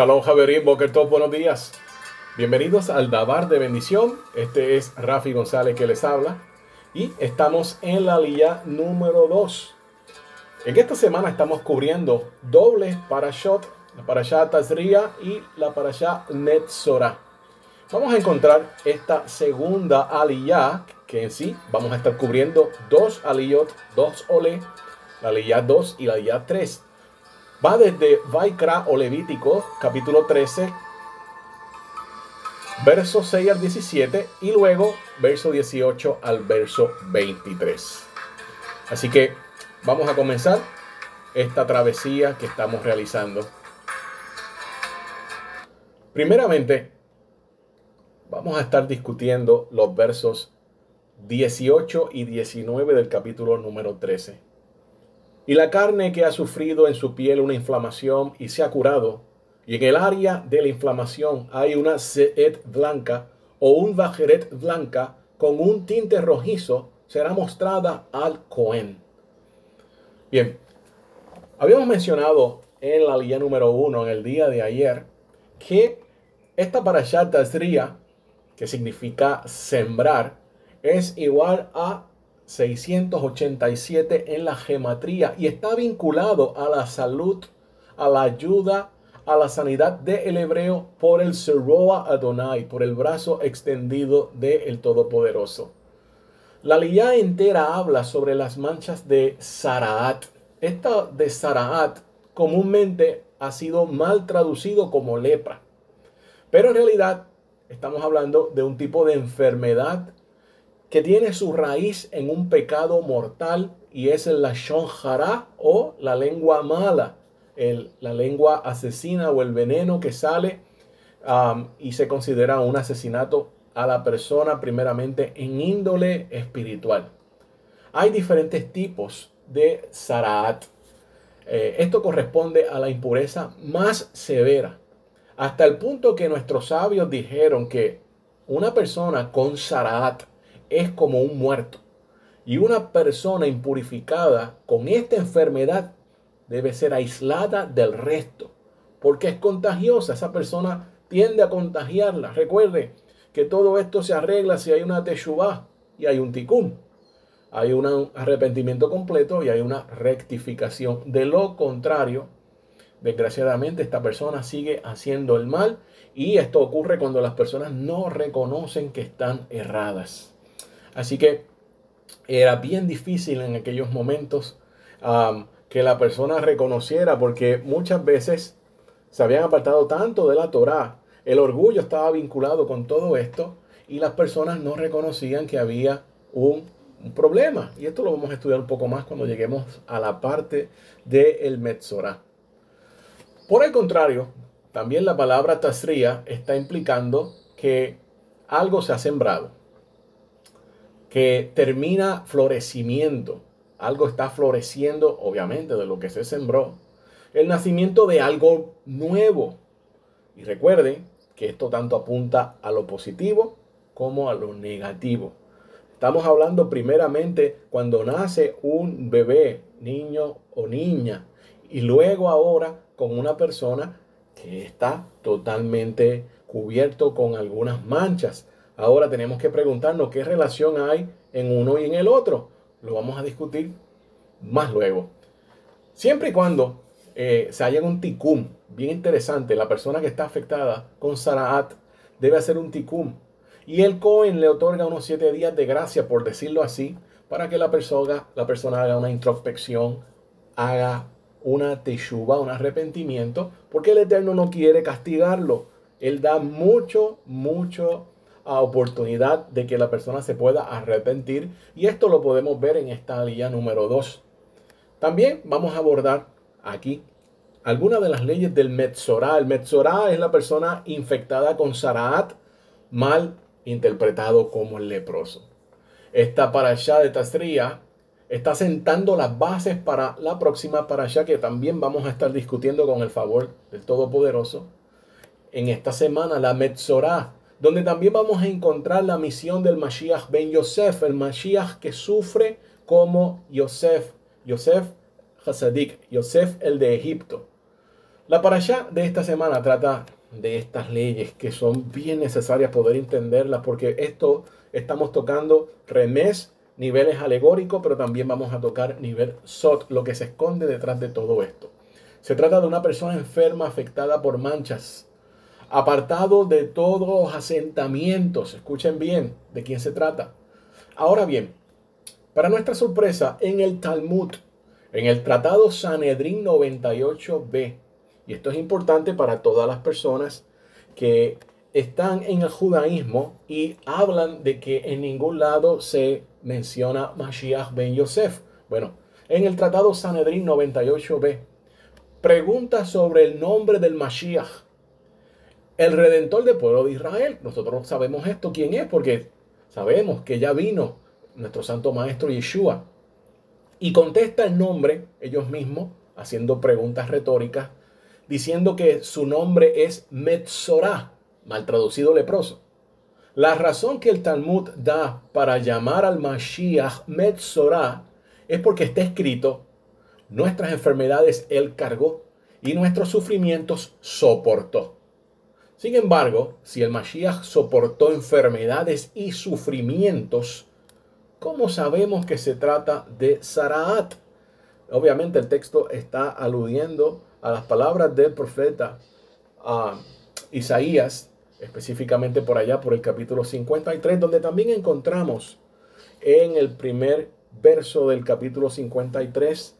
Shalom Javerín, Boker Top, buenos días. Bienvenidos al Dabar de Bendición. Este es Rafi González que les habla. Y estamos en la línea número 2. En esta semana estamos cubriendo doble parashot, la parashá Tazria y la parashá Netzora. Vamos a encontrar esta segunda aliyah, que en sí vamos a estar cubriendo dos aliyot, dos ole, la aliyah 2 y la aliyah 3. Va desde Vaikra o Levítico, capítulo 13, verso 6 al 17 y luego verso 18 al verso 23. Así que vamos a comenzar esta travesía que estamos realizando. Primeramente, vamos a estar discutiendo los versos 18 y 19 del capítulo número 13. Y la carne que ha sufrido en su piel una inflamación y se ha curado, y en el área de la inflamación hay una seet blanca o un bajeret blanca con un tinte rojizo, será mostrada al Cohen. Bien, habíamos mencionado en la línea número uno, en el día de ayer, que esta parashat Tazria, que significa sembrar, es igual a 687 en la gematría y está vinculado a la salud, a la ayuda, a la sanidad del hebreo por el Seroa Adonai, por el brazo extendido del Todopoderoso. La lía entera habla sobre las manchas de Saraat. Esta de Saraat comúnmente ha sido mal traducido como lepra. Pero en realidad estamos hablando de un tipo de enfermedad que tiene su raíz en un pecado mortal y es el Lashon Hara o la lengua mala, la lengua asesina o el veneno que sale um, y se considera un asesinato a la persona primeramente en índole espiritual. Hay diferentes tipos de Saraat. Eh, esto corresponde a la impureza más severa, hasta el punto que nuestros sabios dijeron que una persona con Saraat es como un muerto. Y una persona impurificada con esta enfermedad debe ser aislada del resto, porque es contagiosa. Esa persona tiende a contagiarla. Recuerde que todo esto se arregla si hay una teshuvah y hay un tikkun. Hay un arrepentimiento completo y hay una rectificación. De lo contrario, desgraciadamente esta persona sigue haciendo el mal y esto ocurre cuando las personas no reconocen que están erradas. Así que era bien difícil en aquellos momentos que la persona reconociera porque muchas veces se habían apartado tanto de la Torá, el orgullo estaba vinculado con todo esto y las personas no reconocían que había un, problema. Y esto lo vamos a estudiar un poco más cuando lleguemos a la parte del Metzorah. Por el contrario, también la palabra tasría está implicando que algo se ha sembrado que termina florecimiento. Algo está floreciendo, obviamente, de lo que se sembró. El nacimiento de algo nuevo. Y recuerden que esto tanto apunta a lo positivo como a lo negativo. Estamos hablando primeramente cuando nace un bebé, niño o niña, y luego ahora con una persona que está totalmente cubierto con algunas manchas. Ahora tenemos que preguntarnos qué relación hay en uno y en el otro. Lo vamos a discutir más luego. Siempre y cuando eh, se haya un ticum, bien interesante, la persona que está afectada con Saraat debe hacer un ticum. Y el Cohen le otorga unos siete días de gracia, por decirlo así, para que la persona, haga una introspección, haga una teshuva, un arrepentimiento, porque el Eterno no quiere castigarlo. Él da mucho, mucho oportunidad de que la persona se pueda arrepentir y esto lo podemos ver en esta línea número 2. También vamos a abordar aquí algunas de las leyes del Metzorah. El Metzorah es la persona infectada con Saraat, mal interpretado como leproso. Esta parasha de Tazria está sentando las bases para la próxima parasha que también vamos a estar discutiendo con el favor del Todopoderoso. En esta semana, la Metzorah donde también vamos a encontrar la misión del Mashiach Ben Yosef, el Mashiach que sufre como Yosef, Yosef Hasadik, Yosef el de Egipto. La parasha de esta semana trata de estas leyes que son bien necesarias poder entenderlas porque esto estamos tocando remés, niveles alegóricos, pero también vamos a tocar nivel sot, lo que se esconde detrás de todo esto. Se trata de una persona enferma afectada por manchas, apartado de todos los asentamientos. Escuchen bien de quién se trata. Ahora bien, para nuestra sorpresa, en el Talmud, en el Tratado Sanedrín 98b, y esto es importante para todas las personas que están en el judaísmo y hablan de que en ningún lado se menciona Mashiach ben Yosef. Bueno, en el Tratado Sanedrín 98b, pregunta sobre el nombre del Mashiach el redentor del pueblo de Israel. Nosotros sabemos esto, quién es, porque sabemos que ya vino nuestro santo maestro Yeshua. Y contesta el nombre ellos mismos, haciendo preguntas retóricas, diciendo que su nombre es Metzorah, mal traducido leproso. La razón que el Talmud da para llamar al Mashiach Metzorah es porque está escrito, nuestras enfermedades él cargó y nuestros sufrimientos soportó. Sin embargo, si el Mashiach soportó enfermedades y sufrimientos, ¿cómo sabemos que se trata de Saraat? Obviamente el texto está aludiendo a las palabras del profeta Isaías, específicamente por allá, por el capítulo 53, donde también encontramos en el primer verso del capítulo 53,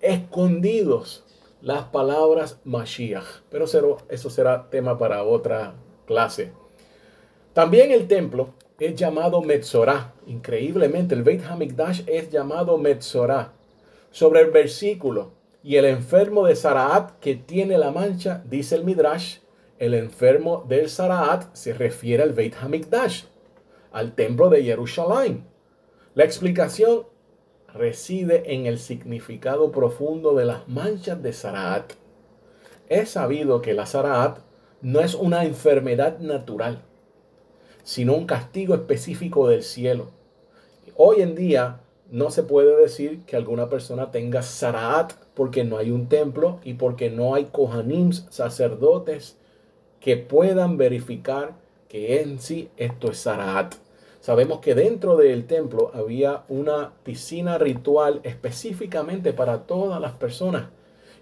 escondidos las palabras Mashiach. Pero eso será tema para otra clase. También el templo es llamado Metzorah. Increíblemente, el Beit Hamikdash es llamado Metzorah. Sobre el versículo, y el enfermo de Saraat que tiene la mancha, dice el Midrash, el enfermo del Saraat se refiere al Beit Hamikdash, al templo de Jerusalén. La explicación reside en el significado profundo de las manchas de Saraat. Es sabido que la Saraat no es una enfermedad natural, sino un castigo específico del cielo. Hoy en día no se puede decir que alguna persona tenga Saraat porque no hay un templo y porque no hay Kohanims, sacerdotes, que puedan verificar que en sí esto es Saraat. Sabemos que dentro del templo había una piscina ritual específicamente para todas las personas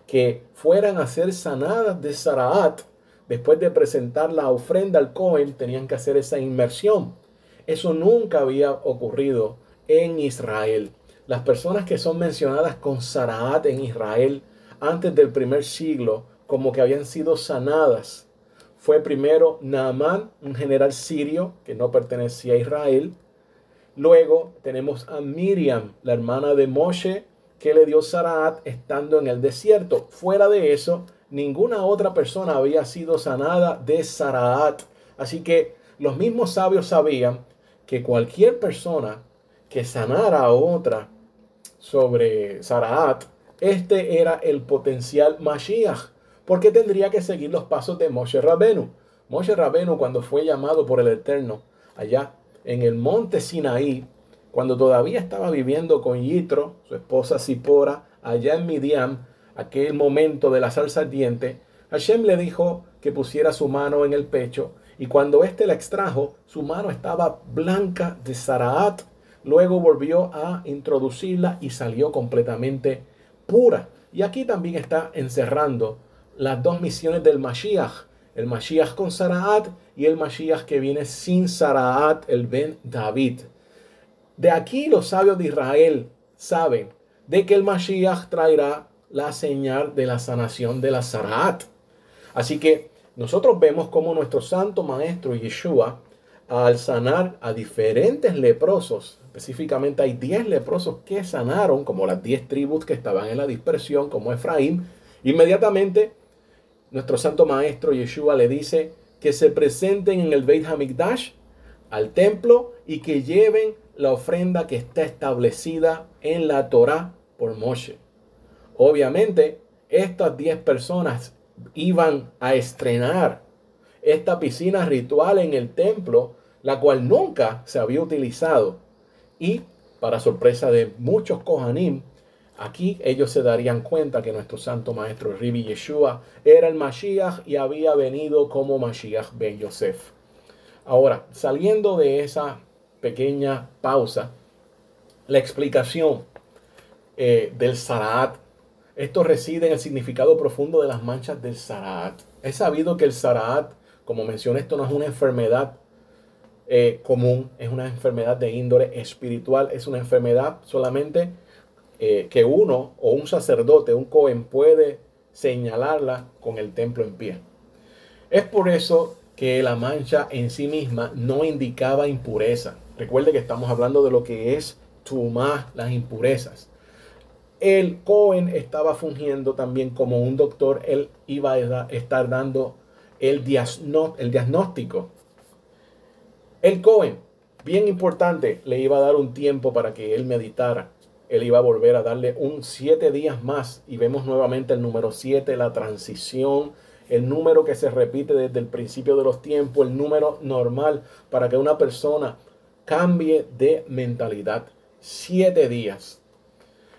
que fueran a ser sanadas de Saraat. Después de presentar la ofrenda al Cohen, tenían que hacer esa inmersión. Eso nunca había ocurrido en Israel. Las personas que son mencionadas con Saraat en Israel antes del primer siglo, como que habían sido sanadas fue primero Naamán, un general sirio que no pertenecía a Israel. Luego tenemos a Miriam, la hermana de Moshe, que le dio Saraat estando en el desierto. Fuera de eso, ninguna otra persona había sido sanada de Saraat. Así que los mismos sabios sabían que cualquier persona que sanara a otra sobre Saraat, este era el potencial Mashiach porque tendría que seguir los pasos de Moshe Rabenu. Moshe Rabenu cuando fue llamado por el Eterno allá en el monte Sinaí, cuando todavía estaba viviendo con Yitro, su esposa Zipora, allá en Midian, aquel momento de la salsa ardiente, Hashem le dijo que pusiera su mano en el pecho y cuando éste la extrajo, su mano estaba blanca de Saraat. Luego volvió a introducirla y salió completamente pura. Y aquí también está encerrando las dos misiones del Mashiach. El Mashiach con Saraat y el Mashiach que viene sin Saraat, el Ben David. De aquí los sabios de Israel saben de que el Mashiach traerá la señal de la sanación de la Saraat. Así que nosotros vemos como nuestro santo maestro Yeshua, al sanar a diferentes leprosos, específicamente hay 10 leprosos que sanaron, como las 10 tribus que estaban en la dispersión, como Efraín, inmediatamente nuestro santo maestro Yeshua le dice que se presenten en el Beit Hamikdash, al templo, y que lleven la ofrenda que está establecida en la Torah por Moshe. Obviamente, estas 10 personas iban a estrenar esta piscina ritual en el templo, la cual nunca se había utilizado. Y, para sorpresa de muchos Kohanim, Aquí ellos se darían cuenta que nuestro santo maestro Ribi Yeshua era el Mashiach y había venido como Mashiach ben Yosef. Ahora, saliendo de esa pequeña pausa, la explicación eh, del Saraat. Esto reside en el significado profundo de las manchas del Saraat. Es sabido que el Saraat, como mencioné, esto no es una enfermedad eh, común, es una enfermedad de índole espiritual, es una enfermedad solamente eh, que uno o un sacerdote, un Cohen, puede señalarla con el templo en pie. Es por eso que la mancha en sí misma no indicaba impureza. Recuerde que estamos hablando de lo que es tumá, las impurezas. El Cohen estaba fungiendo también como un doctor, él iba a estar dando el, el diagnóstico. El Cohen, bien importante, le iba a dar un tiempo para que él meditara él iba a volver a darle un siete días más y vemos nuevamente el número siete, la transición, el número que se repite desde el principio de los tiempos, el número normal para que una persona cambie de mentalidad. Siete días.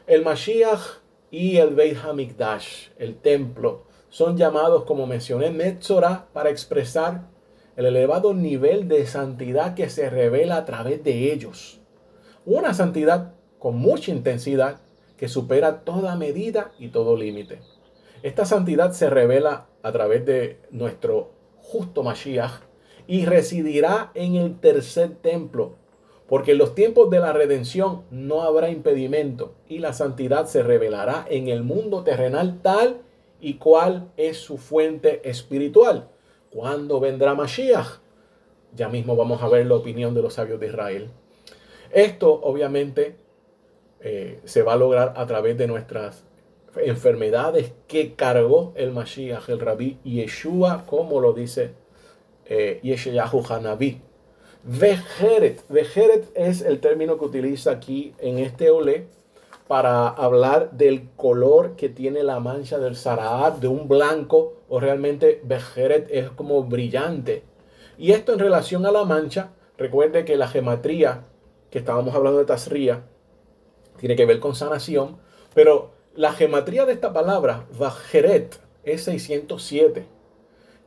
El Mashiach y el Beit Hamikdash, el templo, son llamados, como mencioné, Metzorah, para expresar el elevado nivel de santidad que se revela a través de ellos. Una santidad con mucha intensidad que supera toda medida y todo límite. Esta santidad se revela a través de nuestro justo Mashiach y residirá en el tercer templo, porque en los tiempos de la redención no habrá impedimento y la santidad se revelará en el mundo terrenal tal y cual es su fuente espiritual. ¿Cuándo vendrá Mashiach? Ya mismo vamos a ver la opinión de los sabios de Israel. Esto obviamente eh, se va a lograr a través de nuestras enfermedades que cargó el Mashiach, el Rabí Yeshua, como lo dice eh, Yeshayahu Hanabi. Vejeret. Vejeret es el término que utiliza aquí en este olé para hablar del color que tiene la mancha del Saraat, de un blanco, o realmente Vejeret es como brillante. Y esto en relación a la mancha, recuerde que la gematría, que estábamos hablando de Tasría, tiene que ver con sanación, pero la gematría de esta palabra, Vajeret, es 607,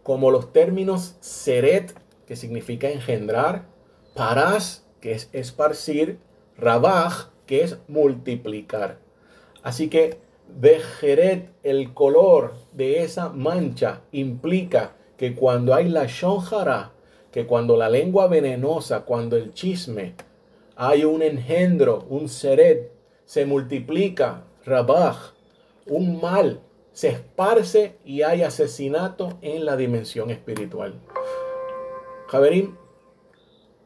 como los términos Seret, que significa engendrar, Paras, que es esparcir, Rabaj, que es multiplicar. Así que Vejeret, el color de esa mancha, implica que cuando hay la shonjara, que cuando la lengua venenosa, cuando el chisme, hay un engendro, un seret, se multiplica, Rabaj, un mal, se esparce y hay asesinato en la dimensión espiritual. Javerín,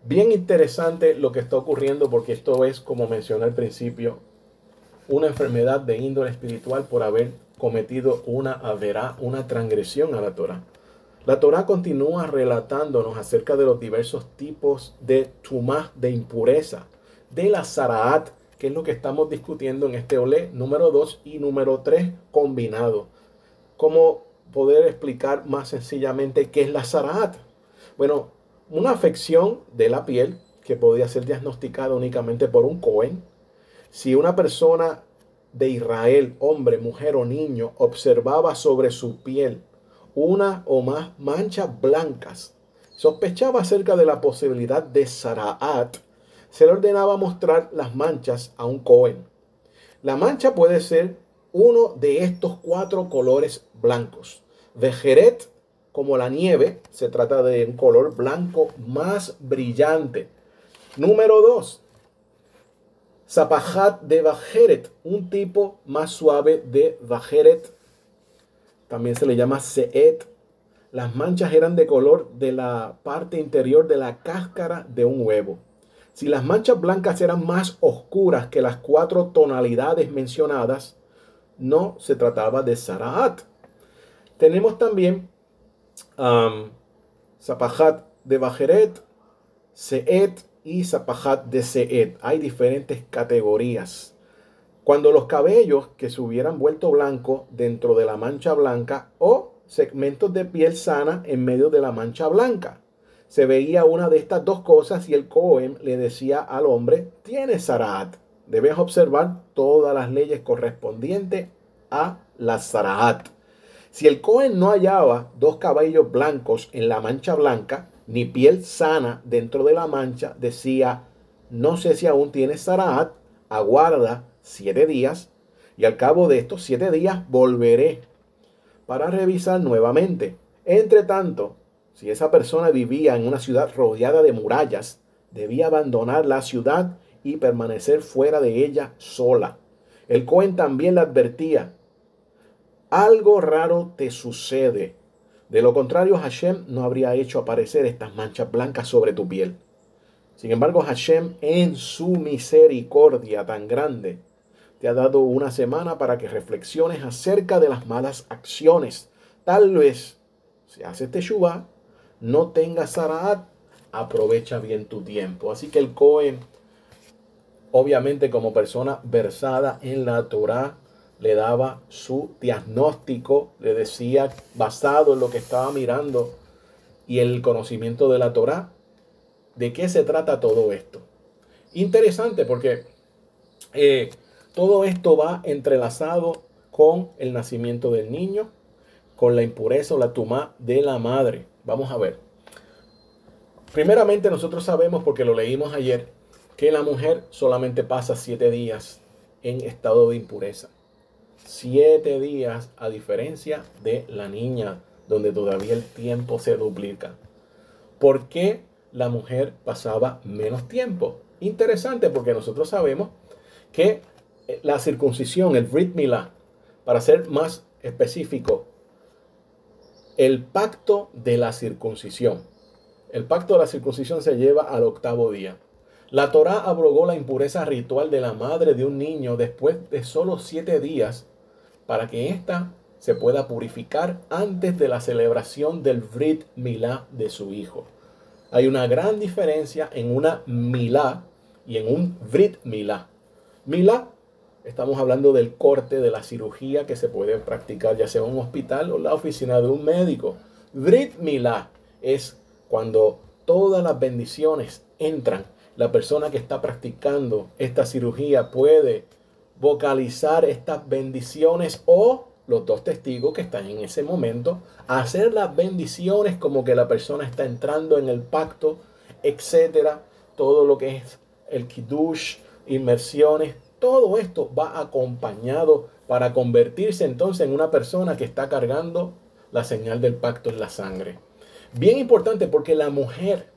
bien interesante lo que está ocurriendo porque esto es, como mencioné al principio, una enfermedad de índole espiritual por haber cometido una averá, una transgresión a la Torah. La Torah continúa relatándonos acerca de los diversos tipos de tumá, de impureza, de la zaraat, que es lo que estamos discutiendo en este olé número 2 y número 3 combinado. ¿Cómo poder explicar más sencillamente qué es la Saraat? Bueno, una afección de la piel que podía ser diagnosticada únicamente por un Cohen. Si una persona de Israel, hombre, mujer o niño, observaba sobre su piel una o más manchas blancas, sospechaba acerca de la posibilidad de Saraat, se le ordenaba mostrar las manchas a un Cohen. La mancha puede ser uno de estos cuatro colores blancos. De Jeret, como la nieve, se trata de un color blanco más brillante. Número dos, Zapajat de Bajeret, un tipo más suave de Bajeret. También se le llama Seet. Las manchas eran de color de la parte interior de la cáscara de un huevo. Si las manchas blancas eran más oscuras que las cuatro tonalidades mencionadas, no se trataba de Saraat. Tenemos también um, Zapajat de Bajeret, Seet y Zapajat de Seet. Hay diferentes categorías. Cuando los cabellos que se hubieran vuelto blanco dentro de la mancha blanca o segmentos de piel sana en medio de la mancha blanca se veía una de estas dos cosas y el Cohen le decía al hombre, tiene Sarat, debes observar todas las leyes correspondientes a la Zarahat. Si el Cohen no hallaba dos cabellos blancos en la mancha blanca, ni piel sana dentro de la mancha, decía, no sé si aún tienes Zarahat, aguarda siete días, y al cabo de estos siete días volveré para revisar nuevamente. Entre tanto, si esa persona vivía en una ciudad rodeada de murallas, debía abandonar la ciudad y permanecer fuera de ella sola. El Cohen también le advertía, algo raro te sucede. De lo contrario, Hashem no habría hecho aparecer estas manchas blancas sobre tu piel. Sin embargo, Hashem, en su misericordia tan grande, te ha dado una semana para que reflexiones acerca de las malas acciones. Tal vez, si haces teshuva, no tengas Saraat, aprovecha bien tu tiempo. Así que el Cohen, obviamente como persona versada en la Torah, le daba su diagnóstico, le decía, basado en lo que estaba mirando y el conocimiento de la Torah, de qué se trata todo esto. Interesante porque eh, todo esto va entrelazado con el nacimiento del niño, con la impureza o la tumá de la madre. Vamos a ver. Primeramente nosotros sabemos, porque lo leímos ayer, que la mujer solamente pasa siete días en estado de impureza siete días a diferencia de la niña, donde todavía el tiempo se duplica. ¿Por qué la mujer pasaba menos tiempo? Interesante porque nosotros sabemos que eh, la circuncisión, el Brit Milá, para ser más específico, el pacto de la circuncisión. El pacto de la circuncisión se lleva al octavo día. La Torá abrogó la impureza ritual de la madre de un niño después de solo siete días para que ésta se pueda purificar antes de la celebración del Brit Milá de su hijo. Hay una gran diferencia en una Milá y en un Brit Milá. Milá, estamos hablando del corte de la cirugía que se puede practicar ya sea en un hospital o la oficina de un médico. Brit Milá es cuando todas las bendiciones entran. La persona que está practicando esta cirugía puede vocalizar estas bendiciones o los dos testigos que están en ese momento, hacer las bendiciones como que la persona está entrando en el pacto, etcétera, todo lo que es el kiddush, inmersiones, todo esto va acompañado para convertirse entonces en una persona que está cargando la señal del pacto en la sangre. Bien importante porque la mujer,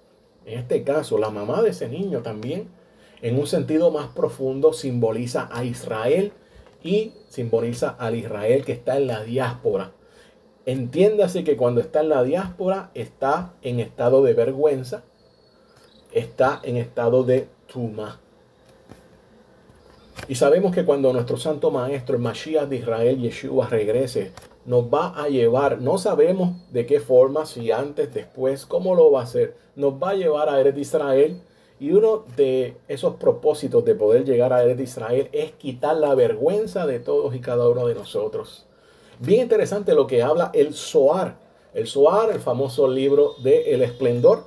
en este caso la mamá de ese niño también, en un sentido más profundo simboliza a Israel y simboliza al Israel que está en la diáspora. Entiéndase que cuando está en la diáspora está en estado de vergüenza, está en estado de tuma. Y sabemos que cuando nuestro santo maestro, el Mashiach de Israel, Yeshua, regrese, nos va a llevar, no sabemos de qué forma, si antes, después, cómo lo va a hacer, nos va a llevar a Eres de Israel y uno de esos propósitos de poder llegar a de Israel es quitar la vergüenza de todos y cada uno de nosotros. Bien interesante lo que habla el Zohar. El Zohar, el famoso libro de El Esplendor,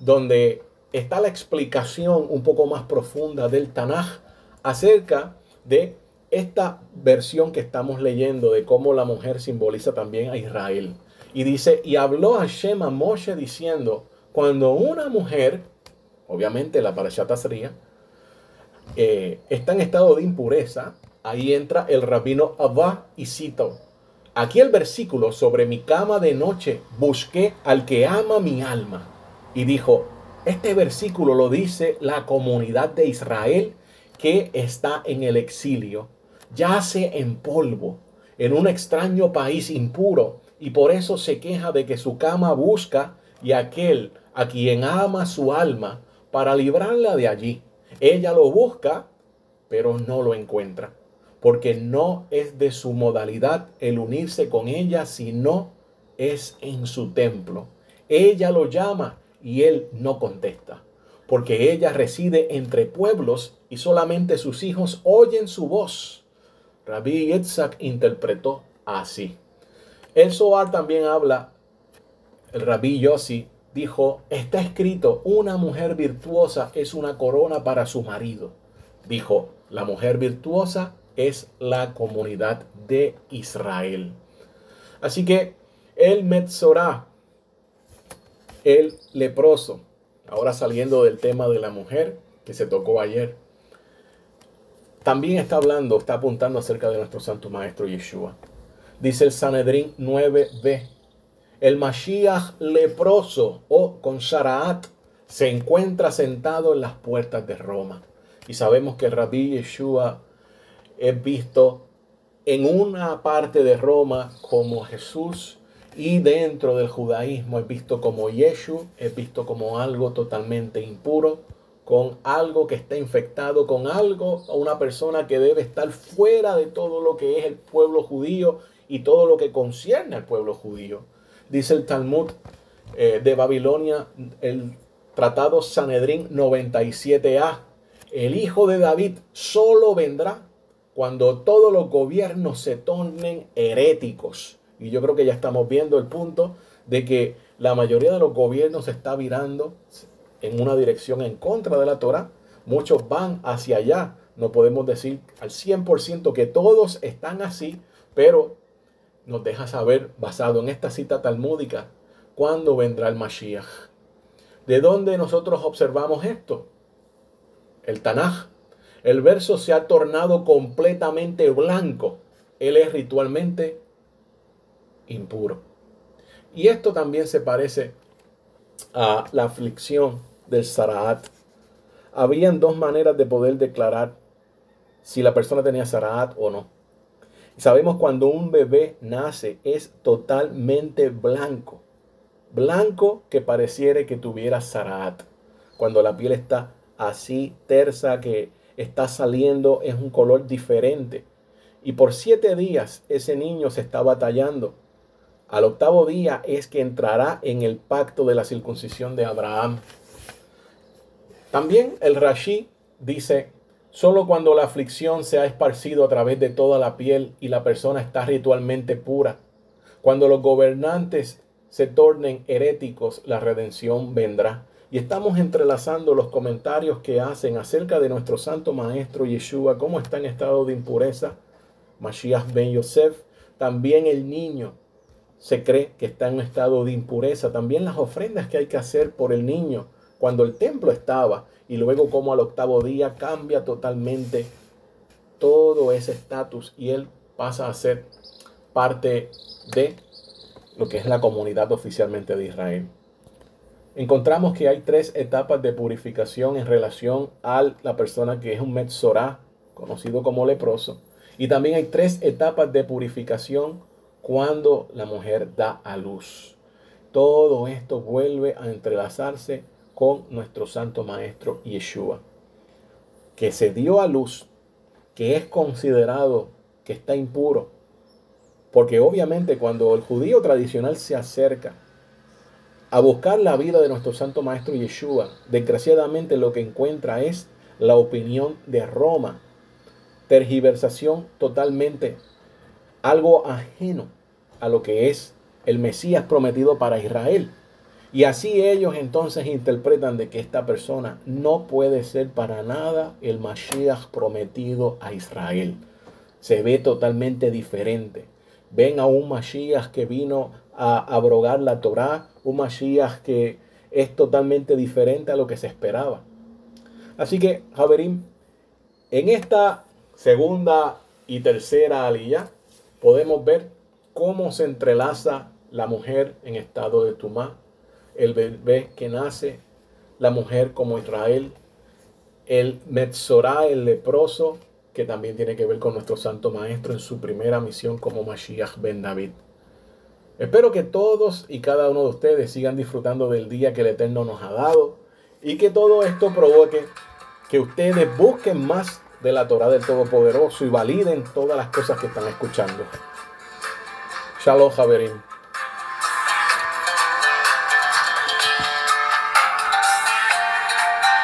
donde está la explicación un poco más profunda del Tanaj acerca de esta versión que estamos leyendo de cómo la mujer simboliza también a Israel. Y dice, y habló a Shema Moshe diciendo, cuando una mujer obviamente la parashata sería, eh, está en estado de impureza, ahí entra el rabino Abba y cito. Aquí el versículo, sobre mi cama de noche busqué al que ama mi alma. Y dijo, este versículo lo dice la comunidad de Israel que está en el exilio, yace en polvo, en un extraño país impuro, y por eso se queja de que su cama busca y aquel a quien ama su alma para librarla de allí. Ella lo busca, pero no lo encuentra, porque no es de su modalidad el unirse con ella, sino es en su templo. Ella lo llama y él no contesta, porque ella reside entre pueblos y solamente sus hijos oyen su voz. Rabbi Yitzhak interpretó así. El Zohar también habla, el Rabbi Yossi dijo, está escrito, una mujer virtuosa es una corona para su marido. dijo, la mujer virtuosa es la comunidad de Israel. Así que el Metzorah, el leproso, ahora saliendo del tema de la mujer que se tocó ayer, también está hablando, está apuntando acerca de nuestro Santo Maestro Yeshua. Dice el Sanedrín 9b, el Mashiach leproso o con Sharaat se encuentra sentado en las puertas de Roma. Y sabemos que el Rabí Yeshua es visto en una parte de Roma como Jesús y dentro del judaísmo es visto como Yeshua, es visto como algo totalmente impuro, con algo que está infectado, con algo una persona que debe estar fuera de todo lo que es el pueblo judío y todo lo que concierne al pueblo judío. Dice el Talmud eh, de Babilonia, el Tratado Sanedrín 97a, el hijo de David solo vendrá cuando todos los gobiernos se tornen heréticos. Y yo creo que ya estamos viendo el punto de que la mayoría de los gobiernos se está virando en una dirección en contra de la Torah. Muchos van hacia allá. No podemos decir al 100% que todos están así, pero nos deja saber, basado en esta cita talmúdica, cuándo vendrá el Mashiach. ¿De dónde nosotros observamos esto? El Tanaj. El verso se ha tornado completamente blanco. Él es ritualmente impuro. Y esto también se parece a la aflicción del Saraat. Habían dos maneras de poder declarar si la persona tenía Saraat o no. Sabemos cuando un bebé nace es totalmente blanco. Blanco que pareciera que tuviera Saraat. Cuando la piel está así tersa que está saliendo es un color diferente. Y por siete días ese niño se está batallando. Al octavo día es que entrará en el pacto de la circuncisión de Abraham. También el Rashi dice, solo cuando la aflicción se ha esparcido a través de toda la piel y la persona está ritualmente pura, cuando los gobernantes se tornen heréticos, la redención vendrá. Y estamos entrelazando los comentarios que hacen acerca de nuestro santo maestro Yeshua, cómo está en estado de impureza, Mashiach ben Yosef, también el niño se cree que está en un estado de impureza, también las ofrendas que hay que hacer por el niño, cuando el templo estaba y luego como al octavo día cambia totalmente todo ese estatus y él pasa a ser parte de lo que es la comunidad oficialmente de Israel. Encontramos que hay tres etapas de purificación en relación a la persona que es un Metzorah, conocido como leproso. Y también hay tres etapas de purificación cuando la mujer da a luz. Todo esto vuelve a entrelazarse con nuestro Santo Maestro Yeshua, que se dio a luz, que es considerado que está impuro, porque obviamente cuando el judío tradicional se acerca a buscar la vida de nuestro Santo Maestro Yeshua, desgraciadamente lo que encuentra es la opinión de Roma, tergiversación totalmente, algo ajeno a lo que es el Mesías prometido para Israel. Y así ellos entonces interpretan de que esta persona no puede ser para nada el Mashiach prometido a Israel. Se ve totalmente diferente. Ven a un Mashiach que vino a abrogar la Torá, un Mashiach que es totalmente diferente a lo que se esperaba. Así que, Javerim, en esta segunda y tercera aliyah podemos ver cómo se entrelaza la mujer en estado de tumá el bebé que nace, la mujer como Israel, el Metzorah, el leproso, que también tiene que ver con nuestro Santo Maestro en su primera misión como Mashiach ben David. Espero que todos y cada uno de ustedes sigan disfrutando del día que el Eterno nos ha dado y que todo esto provoque que ustedes busquen más de la Torah del Todopoderoso y validen todas las cosas que están escuchando. Shalom, Javerín.